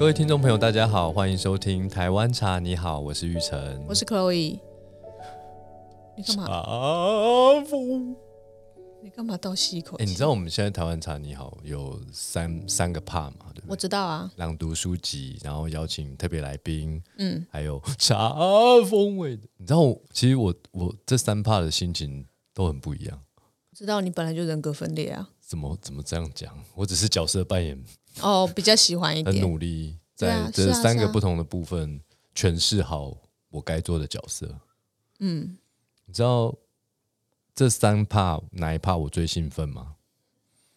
各位听众朋友，大家好，欢迎收听台湾茶。你好，我是玉成，我是 Chloe。你干嘛？茶风。你干嘛倒吸一口哎、气？你知道我们现在台湾茶你好有三三个 part 嘛？对不对？我知道啊。朗读书籍，然后邀请特别来宾，嗯，还有茶风味的。你知道我，其实我我这三 part 的心情都很不一样。我知道你本来就人格分裂啊。怎么怎么这样讲？我只是角色扮演哦，比较喜欢一很点。努力，在这三个不同的部分诠释好我该做的角色。嗯，你知道这三 part 哪一 part 我最兴奋吗？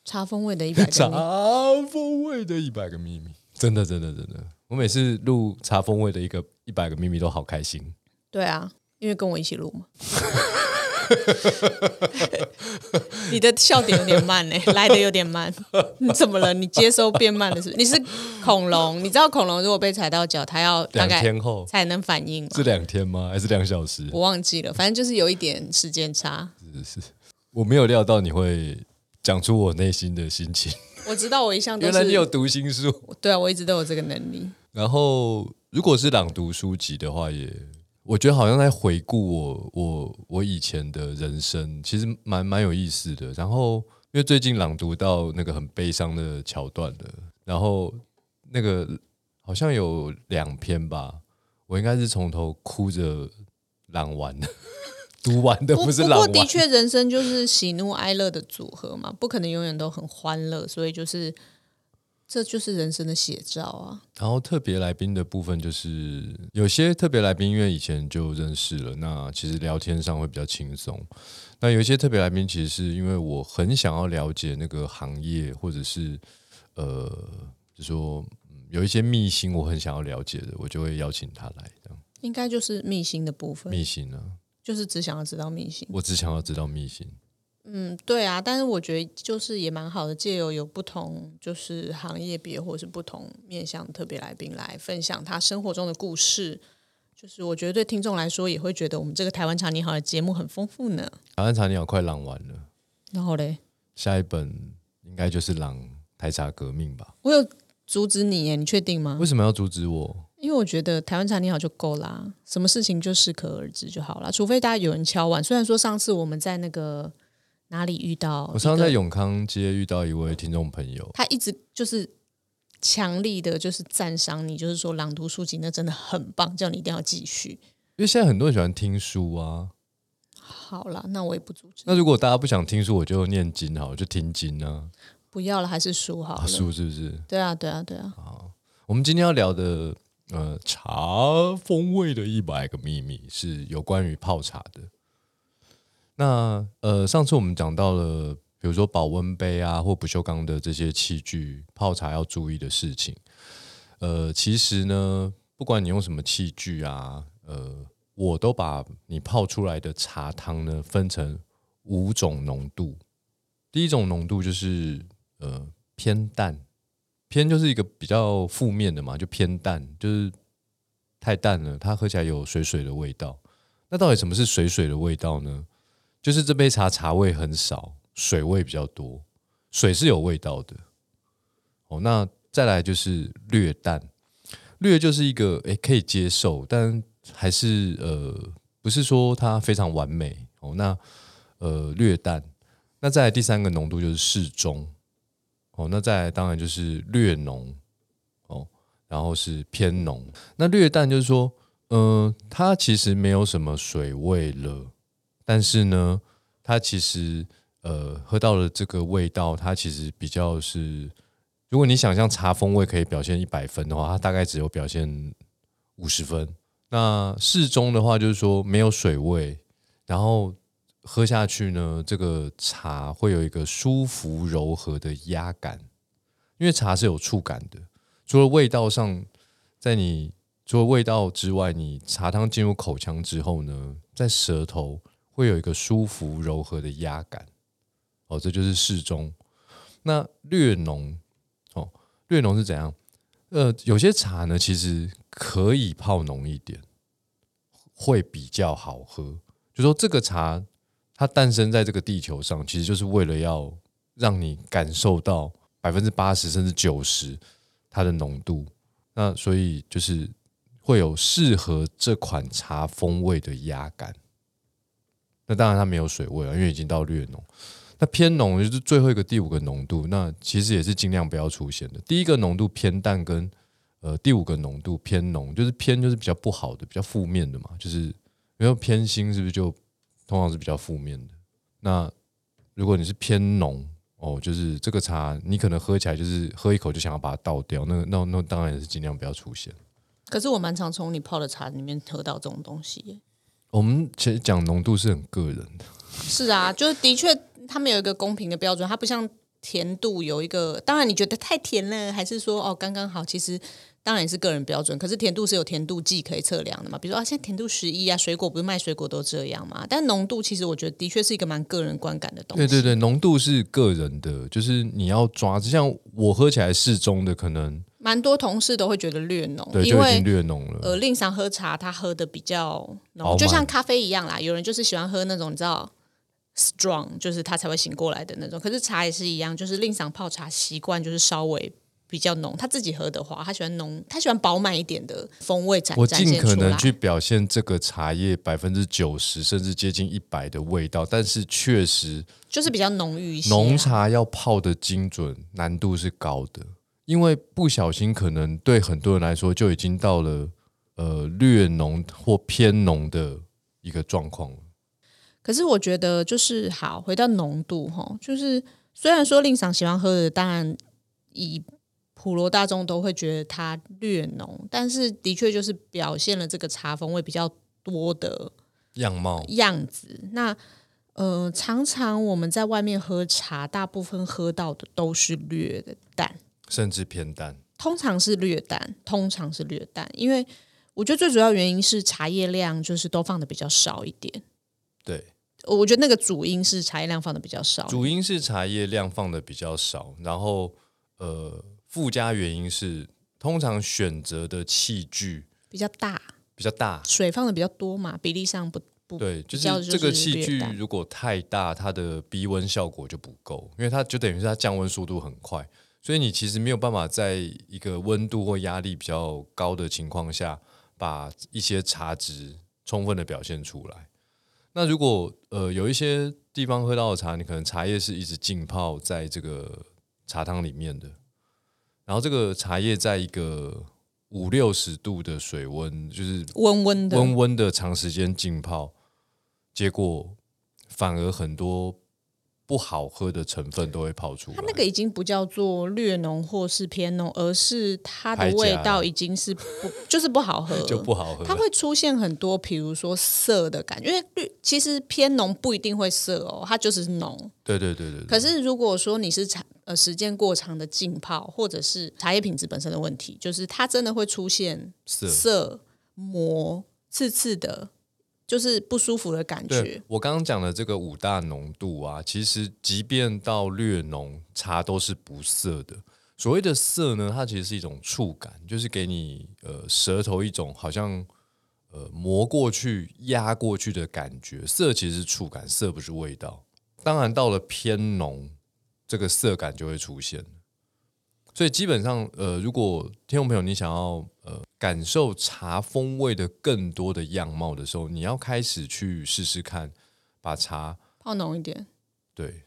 茶风味的一百茶个风味的一百个秘密，真的真的真的，我每次录茶风味的一个一百个秘密都好开心。对啊，因为跟我一起录嘛。你的笑点有点慢呢、来的有点慢。你 怎么了？你接收变慢了是不是？你是恐龙？你知道恐龙如果被踩到脚，它要大两概天后才能反应吗？是两天吗？还是两小时？我忘记了，反正就是有一点时间差。是是，我没有料到你会讲出我内心的心情。我知道我一向都原来你有，读心术。对啊，我一直都有这个能力。然后，如果是朗读书籍的话也，我觉得好像在回顾我我我以前的人生，其实蛮蛮有意思的。然后，因为最近朗读到那个很悲伤的桥段了，然后那个好像有两篇吧，我应该是从头哭着朗完的，读完的不不是朗完。不过的确，人生就是喜怒哀乐的组合嘛，不可能永远都很欢乐，所以就是这就是人生的写照啊。然后特别来宾的部分，就是有些特别来宾，因为以前就认识了，那其实聊天上会比较轻松。那有一些特别来宾，其实是因为我很想要了解那个行业，或者是呃，就说、嗯有一些秘辛，我很想要了解的，我就会邀请他来。这样应该就是秘辛的部分，秘辛呢、就是只想要知道秘辛。我只想要知道秘辛。嗯，对啊，但是我觉得就是也蛮好的，借由有不同就是行业别或是不同面向的特别来宾来分享他生活中的故事，就是我觉得对听众来说也会觉得我们这个台湾茶你好的节目很丰富呢。台湾茶你好快朗完了，然后嘞，下一本应该就是朗台茶革命吧？我有阻止你耶，你确定吗为？什么要阻止我？因为我觉得台湾茶你好就够啦，什么事情就适可而止就好啦。除非大家有人敲碗。虽然说上次我们在那个哪里遇到，我上次在，永康街遇到一位听众朋友，他一直就是强力的，就是赞赏你，就是说朗读书籍那真的很棒，叫你一定要继续。因为现在很多人喜欢听书啊。好啦，那我也不阻止，那如果大家不想听书，我就念经好了，就听经啊。不要了，还是书好。书是不是？对啊，对啊，对啊。好我们今天要聊的呃茶风味的一百个秘密是有关于泡茶的。那呃，上次我们讲到了，比如说保温杯啊或不锈钢的这些器具，泡茶要注意的事情。呃，其实呢，不管你用什么器具啊，呃，我都把你泡出来的茶汤呢分成五种浓度。第一种浓度就是呃偏淡，偏就是一个比较负面的嘛，就偏淡，就是太淡了，它喝起来有水水的味道。那到底什么是水水的味道呢？就是这杯茶茶味很少，水味比较多，水是有味道的。哦，那再来就是略淡，略就是一个诶可以接受，但还是呃不是说它非常完美哦。那呃略淡，那再来第三个浓度就是适中哦。那再来当然就是略浓哦，然后是偏浓。那略淡就是说，呃，它其实没有什么水味了，但是呢，它其实呃喝到了这个味道，它其实比较是，如果你想象茶风味可以表现一百分的话，它大概只有表现五十分。那适中的话，就是说没有水味，然后喝下去呢，这个茶会有一个舒服柔和的压感，因为茶是有触感的，除了味道上，在你除了味道之外，你茶汤进入口腔之后呢，在舌头会有一个舒服柔和的压感，哦，这就是适中。那略浓，哦，略浓是怎样？呃，有些茶呢，其实可以泡浓一点，会比较好喝。就说这个茶，它诞生在这个地球上，其实就是为了要让你感受到百分之八十甚至九十它的浓度。那所以就是会有适合这款茶风味的压感。那当然它没有水味啊，因为已经到略浓。那偏浓就是最后一个第五个浓度，那其实也是尽量不要出现的。第一个浓度偏淡，跟呃第五个浓度偏浓，就是偏就是比较不好的、比较负面的嘛。就是因为偏心是不是就通常是比较负面的？那如果你是偏浓哦，就是这个茶你可能喝起来就是喝一口就想要把它倒掉，那那那当然也是尽量不要出现。可是我蛮常从你泡的茶里面喝到这种东西耶。我们其实讲浓度是很个人的，是啊，就是的确他们有一个公平的标准，它不像甜度有一个，当然你觉得太甜了，还是说哦刚刚好，其实当然也是个人标准。可是甜度是有甜度计可以测量的嘛，比如说啊，现在甜度十一啊，水果不是卖水果都这样嘛？但浓度其实我觉得的确是一个蛮个人观感的东西。对对对，浓度是个人的，就是你要抓，就像我喝起来适中的，可能蛮多同事都会觉得略浓，对就已因为经略浓了。呃，令常喝茶，他喝的比较饱浓，满就像咖啡一样啦。有人就是喜欢喝那种你知道 strong，就是他才会醒过来的那种。可是茶也是一样，就是令常泡茶习惯就是稍微比较浓。他自己喝的话，他喜欢浓，他喜欢饱满一点的风味展我展尽可能。去表现这个茶叶百分之九十甚至接近一百的味道，但是确实就是比较浓郁一些、啊。浓茶要泡的精准难度是高的，因为不小心可能对很多人来说就已经到了呃略浓或偏浓的一个状况了。可是我觉得就是好，回到浓度哈，就是虽然说令赏喜欢喝的，当然以普罗大众都会觉得它略浓，但是的确就是表现了这个茶风味比较多的样貌样子。那呃，常常我们在外面喝茶，大部分喝到的都是略的淡，甚至偏淡，通常是略淡，通常是略淡，因为我觉得最主要原因是茶叶量就是都放的比较少一点。对，我觉得那个主因是茶叶量放的比较少，主因是茶叶量放的比较少，然后呃附加原因是通常选择的器具比较大，比较大，水放的比较多嘛，比例上不不对，就是这个器具如果太大，它的逼温效果就不够，因为它就等于是它降温速度很快，所以你其实没有办法在一个温度或压力比较高的情况下，把一些茶质充分的表现出来。那如果呃有一些地方喝到的茶，你可能茶叶是一直浸泡在这个茶汤里面的，然后这个茶叶在一个五六十度的水温，就是温温的，温温的长时间浸泡，结果反而很多不好喝的成分都会跑出来。它那个已经不叫做略浓或是偏浓，而是它的味道已经是不 就是不好喝，就不好喝。它会出现很多，比如说涩的感觉，因为绿其实偏浓不一定会涩哦，它就是浓。对对对对对，可是如果说你是茶呃时间过长的浸泡，或者是茶叶品质本身的问题，就是它真的会出现涩涩、膜、刺刺的，就是不舒服的感觉。我刚刚讲的这个五大浓度啊，其实即便到略浓，茶都是不涩的。所谓的涩呢，它其实是一种触感，就是给你呃舌头一种好像呃磨过去、压过去的感觉。涩其实是触感，涩不是味道。当然到了偏浓，这个涩感就会出现。所以基本上，呃，如果听众朋友你想要呃感受茶风味的更多的样貌的时候，你要开始去试试看，把茶泡浓一点，对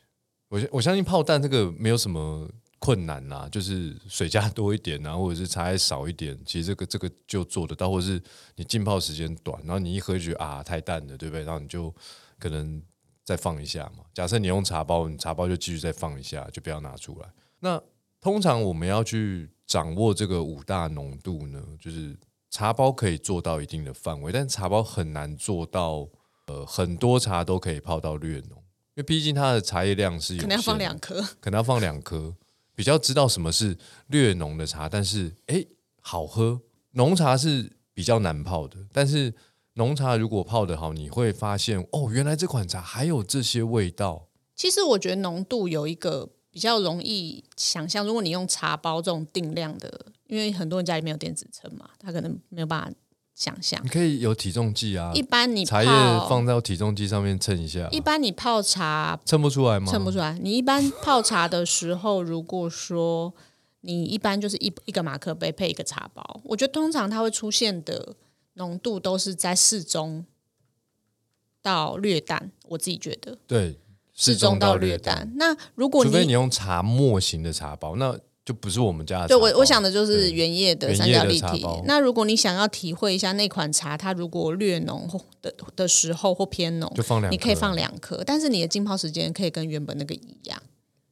我我相信泡淡这个没有什么困难啦，就是水加多一点啊，或者是茶叶少一点，其实这个这个就做得到，或者是你浸泡时间短，然后你一喝就觉得啊太淡了，对不对？然后你就可能再放一下嘛。假设你用茶包，你茶包就继续再放一下，就不要拿出来。那通常我们要去掌握这个五大浓度呢，就是茶包可以做到一定的范围，但茶包很难做到，呃，很多茶都可以泡到略浓，因为毕竟它的茶叶量是有可能要放两颗。可能要放两颗，比较知道什么是略浓的茶，但是诶好喝。浓茶是比较难泡的，但是浓茶如果泡得好，你会发现哦，原来这款茶还有这些味道。其实我觉得浓度有一个比较容易想象，如果你用茶包这种定量的，因为很多人家里面有电子秤嘛，他可能没有办法想象你。可以有体重计啊一，般你茶叶，放到体重计上面称一下，一般你泡茶称不出来吗？称不出来。你一般泡茶的时候，如果说你一般就是一一个马克杯配一个茶包。我觉得通常它会出现的浓度都是在适中到略淡，我自己觉得对，适中到略淡。淡。那如果除非你你用茶末型的茶包，那就不是我们家的茶包。对我我想的就是原叶的。那如果你想要体会一下那款茶，它如果略浓或的的时候或偏浓，就放两颗，你可以放两颗，但是你的浸泡时间可以跟原本那个一样。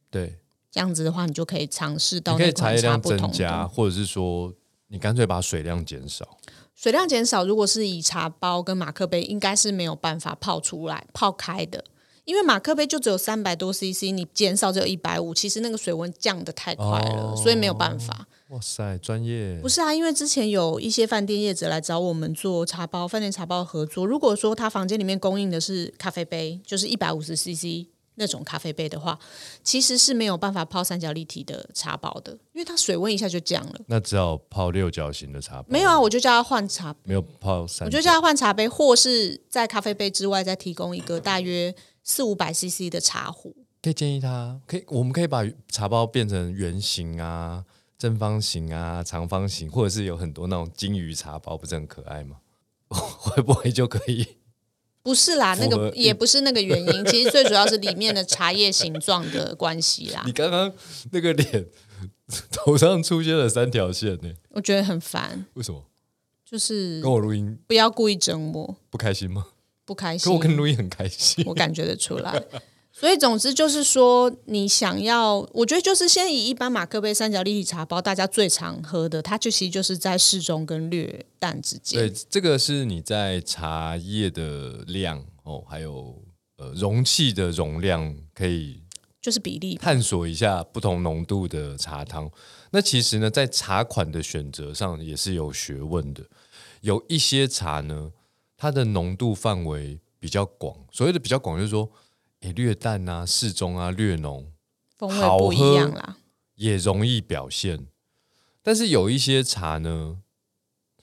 对，这样子的话，你就可以尝试到可以那款茶茶叶量不同增加，或者是说你干脆把水量减少。水量减少。如果是以茶包跟马克杯，应该是没有办法泡出来、泡开的，因为马克杯就只有三百多 CC，你减少只有一百五，其实那个水温降的太快了，哦所以没有办法。哇塞，专业不是啊，因为之前有一些饭店业者来找我们做茶包、饭店茶包合作。如果说他房间里面供应的是咖啡杯，就是一百五十 CC 那种咖啡杯的话，其实是没有办法泡三角立体的茶包的，因为它水温一下就降了。那只好泡六角形的茶包。没有啊，我就叫他换茶，没有泡三角，我就叫他换茶杯，或是在咖啡杯之外再提供一个大约四五百 CC 的茶壶。可以建议他，可以，我们可以把茶包变成圆形啊、正方形啊、长方形，或者是有很多那种金鱼茶包，不是很可爱吗？会不会就可以？不是啦，那个也不是那个原因，其实最主要是里面的茶叶形状的关系啦你。刚刚那个脸头上出现了三条线呢，我觉得很烦，为什么？就是跟我录音不要故意整我，不开心吗？不开心可。我跟路易很开心。我感觉得出来。所以总之就是说，你想要，我觉得就是先以一般马克杯三角立体茶包，大家最常喝的，它就其实就是在适中跟略淡之间对。，这个是你在茶叶的量哦，还有呃容器的容量，可以就是比例。探索一下不同浓度的茶汤。那其实呢，在茶款的选择上也是有学问的。有一些茶呢，它的浓度范围比较广，所谓的比较广，就是说，诶，略淡啊、适中啊、略浓风味不一样啦。也容易表现。但是有一些茶呢，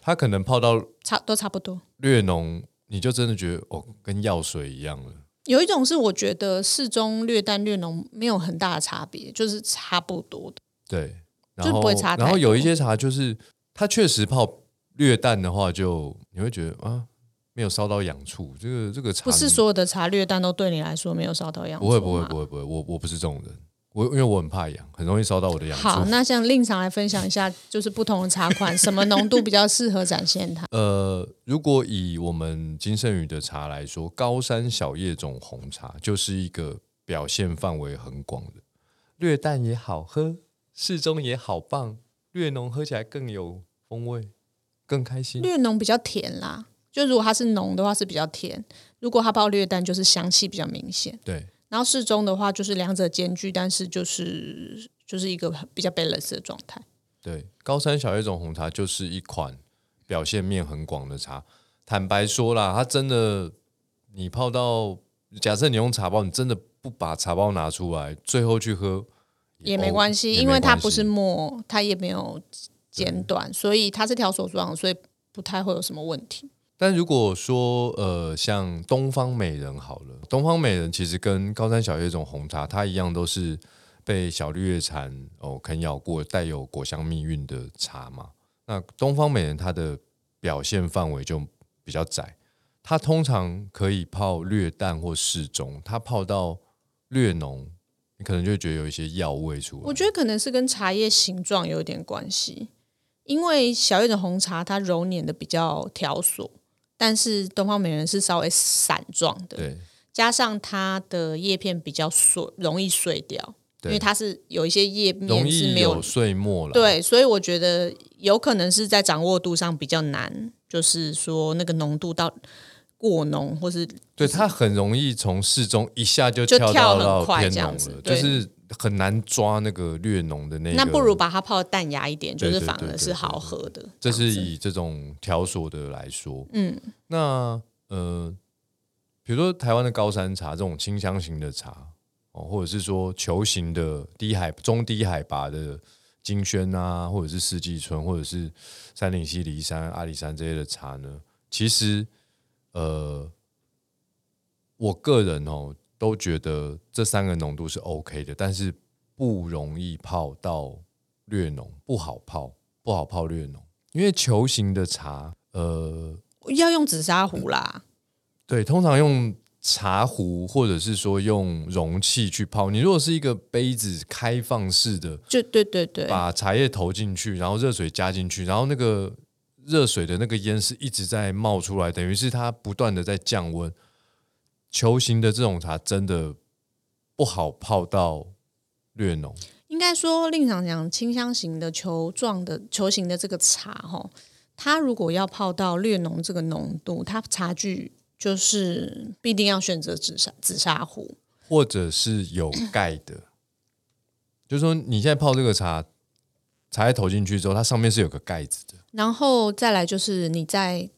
它可能泡到差都差不多。略浓，你就真的觉得哦，跟药水一样了。有一种是我觉得适中、略淡、略浓没有很大的差别，就是差不多的。对，然后不会差然后有一些茶就是它确实泡略淡的话就，你会觉得啊，没有烧到痒处。这个这个茶不是所有的茶略淡都对你来说没有烧到痒处不会不会不会不会，我我不是这种人，我因为我很怕痒，很容易烧到我的痒好，那像令常来分享一下，就是不同的茶款，什么浓度比较适合展现它？呃，如果以我们金圣宇的茶来说，高山小叶种红茶就是一个表现范围很广的，略淡也好喝，适中也好棒，略浓喝起来更有风味，更开心。略浓比较甜啦，就如果它是浓的话是比较甜，如果它泡略淡就是香气比较明显。对，然后适中的话就是两者兼具，但是就是就是一个比较 balance 的状态。对，高山小叶种红茶就是一款表现面很广的茶。坦白说啦，它真的，你泡到，假设你用茶包，你真的不把茶包拿出来，最后去喝也没关系，因为它不是沫，它也没有剪短，所以它是条索状，所以不太会有什么问题。但如果说呃，像东方美人好了，东方美人其实跟高山小叶种红茶，它一样都是被小绿叶蝉哦啃咬过，带有果香蜜韵的茶嘛。那东方美人它的表现范围就比较窄，它通常可以泡略淡或适中，它泡到略浓，你可能就觉得有一些药味出来。我觉得可能是跟茶叶形状有点关系，因为小叶的红茶它揉捻的比较条索，但是东方美人是稍微散状的，对加上它的叶片比较碎，容易碎掉，因为它是有一些叶容面是没有有碎末了。对，所以我觉得有可能是在掌握度上比较难，就是说那个浓度到过浓，或是对，它很容易从适中一下就就跳到偏浓这样子了，就对是很难抓那个略浓的那个。那不如把它泡淡雅一点，就是反而是好喝的。这是以这种条索的来说，嗯，那呃，比如说台湾的高山茶这种清香型的茶哦，或者是说球形的低海中低海拔的金萱啊，或者是四季春，或者是三岭溪梨山、阿里山这些的茶呢，其实呃，我个人哦都觉得这三个浓度是 OK 的，但是不容易泡到略浓，不好泡，不好泡略浓，因为球形的茶，呃，要用紫砂壶啦。对，通常用茶壶或者是说用容器去泡。你如果是一个杯子开放式的，就对对对，把茶叶投进去，然后热水加进去，然后那个热水的那个烟是一直在冒出来，等于是它不断的在降温。球形的这种茶真的不好泡到略浓。应该说，令常讲清香型的球状的球形的这个茶，哈，它如果要泡到略浓这个浓度，它茶具就是必定要选择紫砂紫砂壶，或者是有盖的。就是说，你现在泡这个茶，茶叶投进去之后，它上面是有个盖子的。然后再来就是你在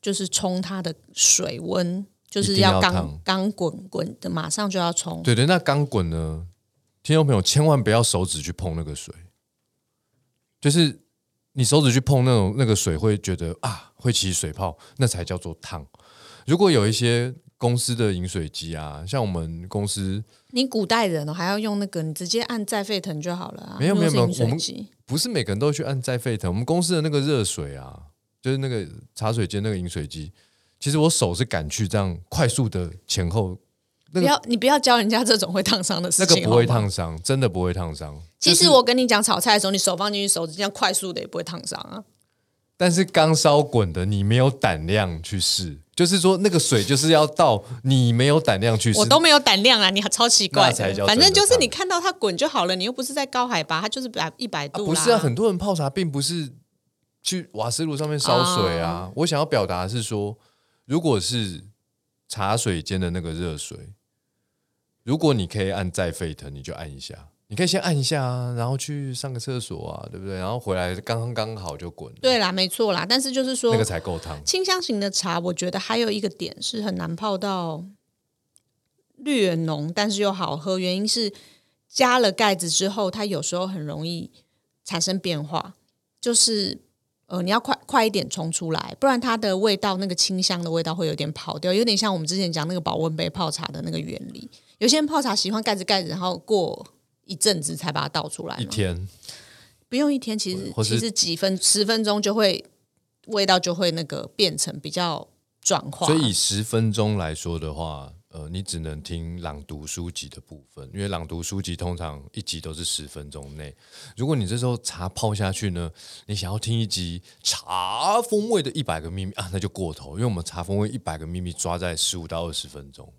就是冲它的水温，就是要要刚烫刚滚滚的，马上就要冲。对对，那刚滚呢，听众朋友千万不要手指去碰那个水，就是你手指去碰那种那个水，会觉得啊会起水泡，那才叫做烫。如果有一些公司的饮水机啊，像我们公司你古代人哦，还要用那个，你直接按再沸腾就好了啊。没有没有没有我们不是每个人都去按再沸腾，我们公司的那个热水啊，就是那个茶水间那个饮水机，其实我手是敢去这样快速的前后，那个不要你不要教人家这种会烫伤的事情，那个不会。烫伤，真的不会烫伤。其实我跟你讲，炒菜的时候，你手放进去，手指这样快速的也不会烫伤啊。但是刚烧滚的，你没有胆量去试，就是说那个水就是要到你没有胆量去试，我都没有胆量啊，你还超奇怪才叫反正就是你看到它滚就好了，你又不是在高海拔，它就是百一百啊度啦。不是啊，很多人泡茶并不是去瓦斯炉上面烧水啊。我想要表达的是说，如果是茶水间的那个热水，如果你可以按再沸腾，你就按一下。你可以先按一下啊，然后去上个厕所啊，对不对？然后回来刚刚刚好就滚，对啦，没错啦。但是就是说，那个才够烫。清香型的茶，我觉得还有一个点是很难泡到略浓，但是又好喝。原因是加了盖子之后，它有时候很容易产生变化，就是呃，你要快快一点冲出来，不然它的味道那个清香的味道会有点跑掉，有点像我们之前讲那个保温杯泡茶的那个原理。有些人泡茶喜欢盖子盖子，然后过一阵子才把它倒出来，一天不用一天，其实其实几分十分钟就会味道就会那个变成比较转化。所以以十分钟来说的话，呃，你只能听朗读书籍的部分，因为朗读书籍通常一集都是十分钟内。如果你这时候茶泡下去呢，你想要听一集茶风味的一百个秘密啊，那就过头，因为我们茶风味一百个秘密抓在十五到二十分钟。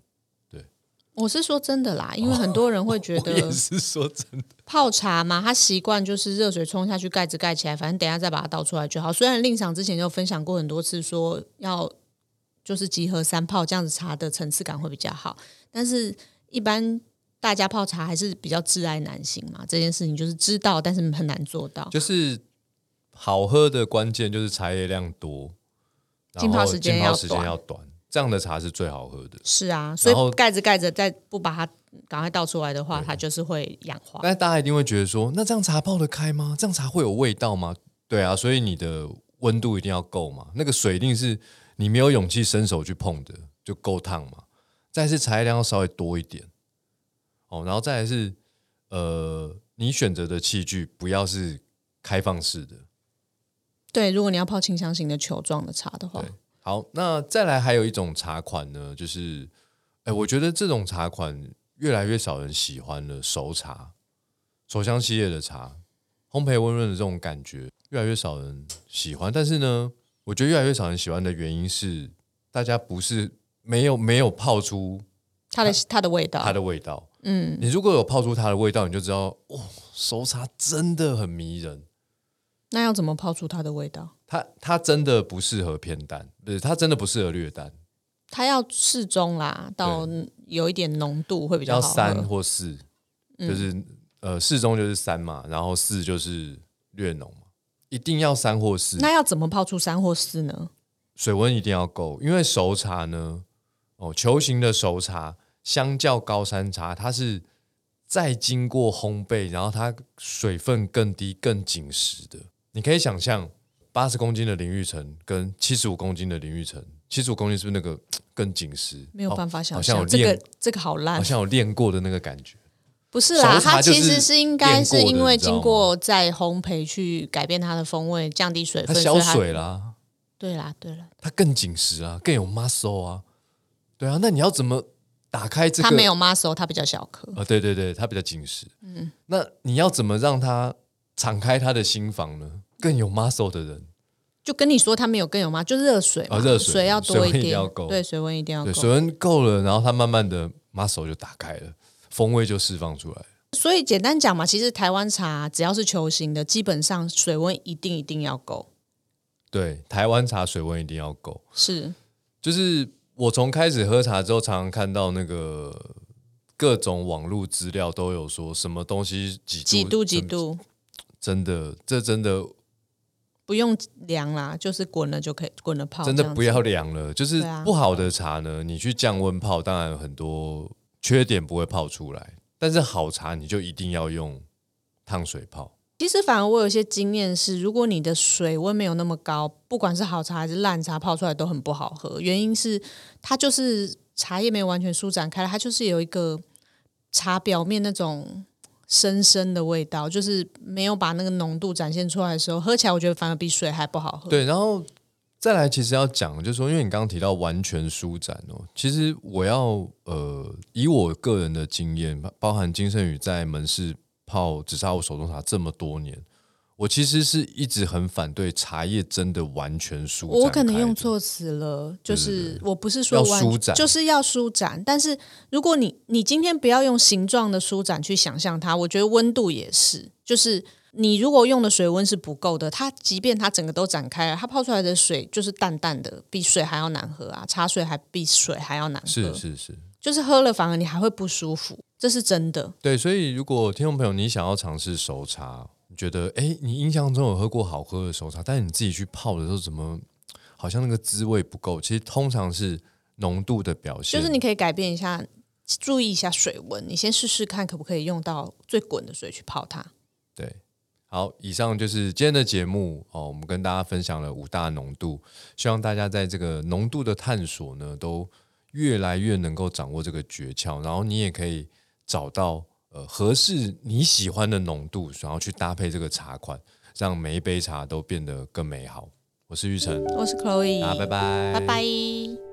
对我是说真的啦，因为很多人会觉得 是说真的，泡茶嘛，他习惯就是热水冲下去，盖子盖起来，反正等一下再把它倒出来就好。虽然令场之前就分享过很多次，说要就是集合三泡，这样子茶的层次感会比较好。但是一般大家泡茶还是比较挚爱难行嘛，这件事情就是知道，但是很难做到。就是好喝的关键就是茶叶量多，浸泡时间要短这样的茶是最好喝的。是啊，所以盖着盖着再不把它赶快倒出来的话，它就是会氧化。但大家一定会觉得说，那这样茶泡得开吗？这样茶会有味道吗？对啊，所以你的温度一定要够嘛，那个水一定是你没有勇气伸手去碰的，就够烫嘛。再是茶叶量要稍微多一点，哦，然后再来是呃，你选择的器具不要是开放式的。对，如果你要泡清香型的球状的茶的话，好，那再来还有一种茶款呢，就是，哎，我觉得这种茶款越来越少人喜欢了，熟茶、手香系列的茶，烘焙温润的这种感觉，越来越少人喜欢。但是呢，我觉得越来越少人喜欢的原因是，大家不是没有没有泡出它的它的味道，它的味道。嗯，你如果有泡出它的味道，你就知道，哦，熟茶真的很迷人。那要怎么泡出它的味道？它它真的不适合偏淡，不是它真的不适合略淡。它要适中啦，到有一点浓度会比较好。要三或四，就是、呃适中就是三嘛，然后四就是略浓嘛，一定要三或四，那要怎么泡出三或四呢？水温一定要够，因为熟茶呢，哦球形的熟茶相较高山茶，它是再经过烘焙，然后它水分更低、更紧实的。你可以想象，八十公斤的淋浴橙跟七十五公斤的淋浴橙，七十五公斤是不是那个更紧实？没有办法想好像有象，这个这个好烂好。像有练过的那个感觉。不是啦，它其实是应该是因为经过再烘焙去改变它的风味，降低水分，它消水啦，对啦，对啦，它更紧实啊，更有 muscle 啊。对啊，那你要怎么打开这个？它没有 muscle，它比较小颗。啊，对对对，它比较紧实。嗯，那你要怎么让它敞开他的心房呢？更有 muscle 的人，就跟你说它没有更有吗？就热水嘛，哦热水要多一点，要够对，水温一定要对，够。水温够了，然后它慢慢的 muscle 就打开了，风味就释放出来了。所以简单讲嘛，其实台湾茶只要是球形的，基本上水温一定一定要够。对，台湾茶水温一定要够。是，就是我从开始喝茶之后，常常看到那个各种网络资料都有说什么东西几度几度几度真的，这真的不用量啦，就是滚了就可以滚了泡。真的不要量了。就是不好的茶呢，你去降温泡，当然有很多缺点不会泡出来，但是好茶你就一定要用烫水泡。其实反而我有一些经验是，如果你的水温没有那么高，不管是好茶还是烂茶，泡出来都很不好喝。原因是它就是茶叶没有完全舒展开来，它就是有一个茶表面那种深深的味道，就是没有把那个浓度展现出来的时候，喝起来我觉得反而比水还不好喝。对，然后再来，其实要讲，就是说，因为你刚刚提到完全舒展哦，其实我要呃，以我个人的经验，包包含金圣宇在门市泡紫砂壶手中茶这么多年，我其实是一直很反对茶叶真的完全舒展。我可能用。错词了，就是我不是说完舒展就是要舒展。但是如果你你今天不要用形状的舒展去想象它，我觉得温度也是，就是你如果用的水温是不够的，它即便它整个都展开了，它泡出来的水就是淡淡的，比水还要难喝啊，茶水还比水还要难喝，是是是，就是喝了反而你还会不舒服，这是真的。对，所以如果听众朋友你想要尝试熟茶，你觉得哎，你印象中有喝过好喝的熟茶，但是你自己去泡的时候怎么好像那个滋味不够？其实通常是浓度的表现，就是你可以改变一下，注意一下水温，你先试试看可不可以用到最滚的水去泡它。对，好，以上就是今天的节目哦。我们跟大家分享了五大浓度，希望大家在这个浓度的探索呢，都越来越能够掌握这个诀窍，然后你也可以找到呃合适你喜欢的浓度，然后去搭配这个茶款，让每一杯茶都变得更美好。我是玉成，我是 Chloe，大家拜拜，拜拜。